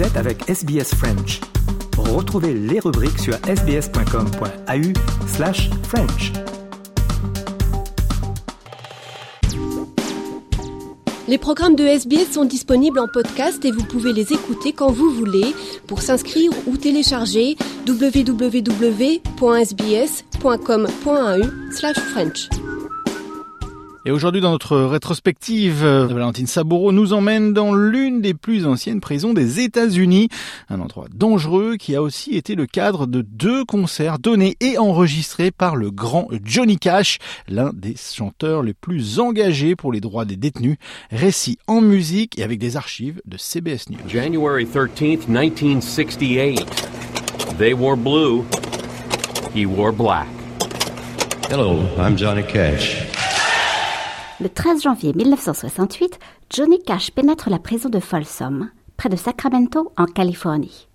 Êtes avec SBS French. Retrouvez les rubriques sur sbs.com.au slash French. Les programmes de SBS sont disponibles en podcast et vous pouvez les écouter quand vous voulez. Pour s'inscrire ou télécharger, www.sbs.com.au slash French. Et aujourd'hui, dans notre rétrospective, euh, Valentine Saboureau nous emmène dans l'une des plus anciennes prisons des États-Unis, un endroit dangereux qui a aussi été le cadre de deux concerts donnés et enregistrés par le grand Johnny Cash, l'un des chanteurs les plus engagés pour les droits des détenus. Récit en musique et avec des archives de CBS News. January 13th, 1968. They wore blue. He wore black. Hello, I'm Johnny Cash. Le 13 janvier 1968, Johnny Cash pénètre la prison de Folsom, près de Sacramento, en Californie.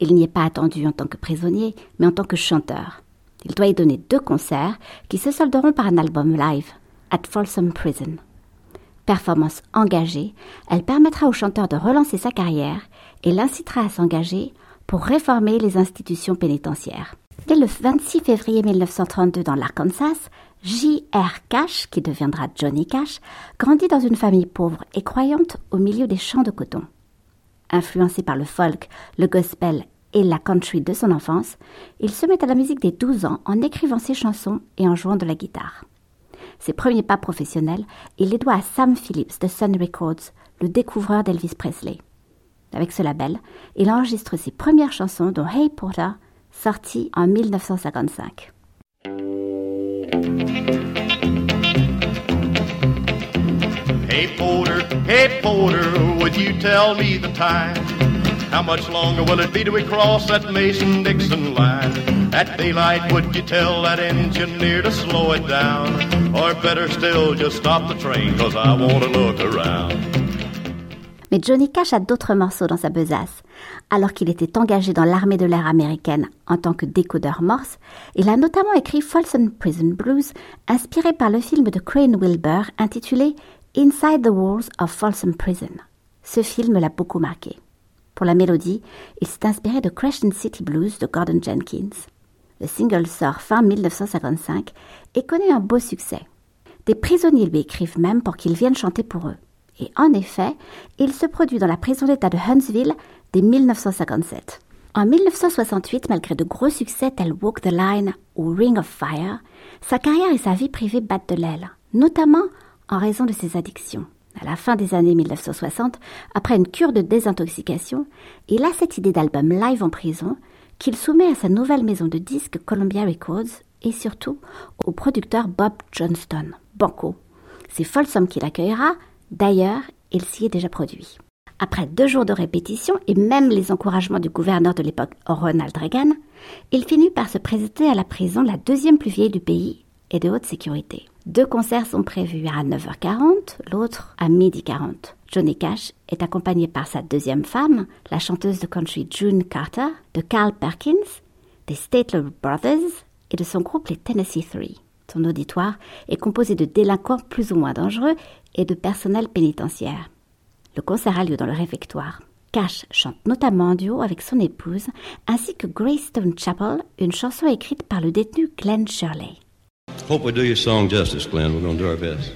Il n'y est pas attendu en tant que prisonnier, mais en tant que chanteur. Il doit y donner deux concerts qui se solderont par un album live, At Folsom Prison. Performance engagée, elle permettra au chanteur de relancer sa carrière et l'incitera à s'engager pour réformer les institutions pénitentiaires. Dès le 26 février 1932 dans l'Arkansas, J.R. Cash, qui deviendra Johnny Cash, grandit dans une famille pauvre et croyante au milieu des champs de coton. Influencé par le folk, le gospel et la country de son enfance, il se met à la musique dès 12 ans en écrivant ses chansons et en jouant de la guitare. Ses premiers pas professionnels, il les doit à Sam Phillips de Sun Records, le découvreur d'Elvis Presley. Avec ce label, il enregistre ses premières chansons dont Hey Porter, sorti en 1955. Hey Porter, hey Porter, would you tell me the time? How much longer will it be till we cross that Mason-Dixon line? At daylight, would you tell that engineer to slow it down? Or better still, just stop the train, cause I want to look around. Mais Johnny Cash a d'autres morceaux dans sa besace. Alors qu'il était engagé dans l'armée de l'air américaine en tant que décodeur morse, il a notamment écrit Folsom Prison Blues, inspiré par le film de Crane Wilbur intitulé Inside the Walls of Folsom Prison. Ce film l'a beaucoup marqué. Pour la mélodie, il s'est inspiré de Crescent City Blues de Gordon Jenkins. Le single sort fin 1955 et connaît un beau succès. Des prisonniers lui écrivent même pour qu'il vienne chanter pour eux. Et en effet, il se produit dans la prison d'État de Huntsville dès 1957. En 1968, malgré de gros succès tels Walk the Line ou Ring of Fire, sa carrière et sa vie privée battent de l'aile, notamment en raison de ses addictions. À la fin des années 1960, après une cure de désintoxication, il a cette idée d'album live en prison qu'il soumet à sa nouvelle maison de disques Columbia Records et surtout au producteur Bob Johnston, Banco. C'est Folsom qui l'accueillera, d'ailleurs, il s'y est déjà produit. Après deux jours de répétition et même les encouragements du gouverneur de l'époque Ronald Reagan, il finit par se présenter à la prison la deuxième plus vieille du pays et de haute sécurité. Deux concerts sont prévus à 9h40, l'autre à 12h40. Johnny Cash est accompagné par sa deuxième femme, la chanteuse de country June Carter, de Carl Perkins, des Statler Brothers et de son groupe les Tennessee Three. Son auditoire est composé de délinquants plus ou moins dangereux et de personnel pénitentiaire. Le concert a lieu dans le réfectoire. Cash chante notamment en duo avec son épouse, ainsi que Greystone Chapel, une chanson écrite par le détenu Glenn Shirley. Hope we do your song justice, Glenn. We're going to do our best.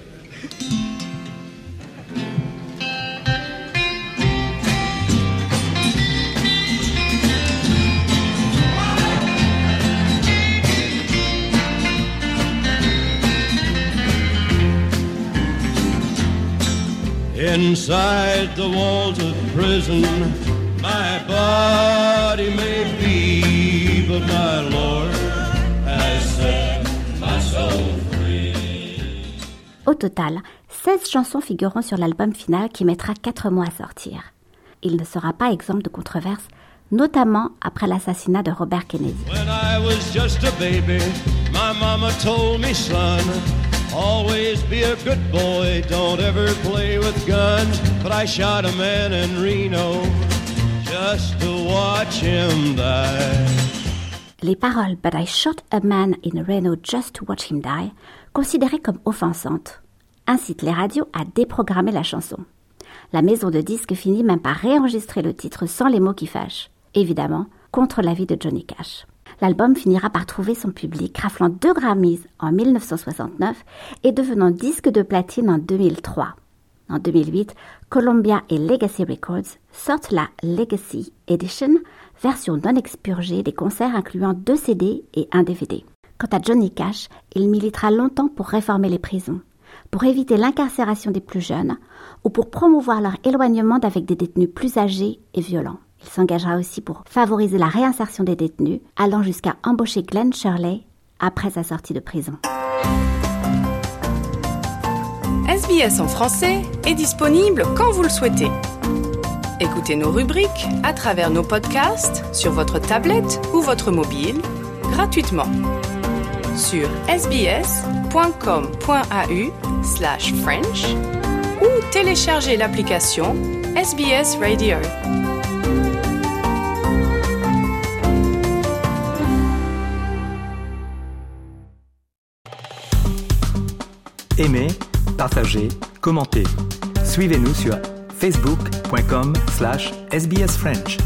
Inside the walls of prison, my body may be, but my Lord Au total, 16 chansons figureront sur l'album final qui mettra 4 mois à sortir. Il ne sera pas exempt de controverses, notamment après l'assassinat de Robert Kennedy. When I was just a baby, my mama told me, son, always be a good boy, don't ever play with guns. But I shot a man in Reno just to watch him die. Les paroles But I shot a man in Reno just to watch him die, considérées comme offensantes, incitent les radios à déprogrammer la chanson. La maison de disques finit même par réenregistrer le titre sans les mots qui fâchent. Évidemment, contre l'avis de Johnny Cash. L'album finira par trouver son public, raflant deux Grammys en 1969 et devenant disque de platine en 2003. En 2008, Columbia et Legacy Records sortent la Legacy Edition, version non expurgée des concerts incluant deux CD et un DVD. Quant à Johnny Cash, il militera longtemps pour réformer les prisons, pour éviter l'incarcération des plus jeunes ou pour promouvoir leur éloignement d'avec des détenus plus âgés et violents. Il s'engagera aussi pour favoriser la réinsertion des détenus, allant jusqu'à embaucher Glenn Shirley après sa sortie de prison. SBS en français est disponible quand vous le souhaitez. Écoutez nos rubriques à travers nos podcasts sur votre tablette ou votre mobile gratuitement sur sbs.com.au slash French ou téléchargez l'application SBS Radio. Aimez, partagez, commentez. Suivez-nous sur facebook.com slash sbsfrench.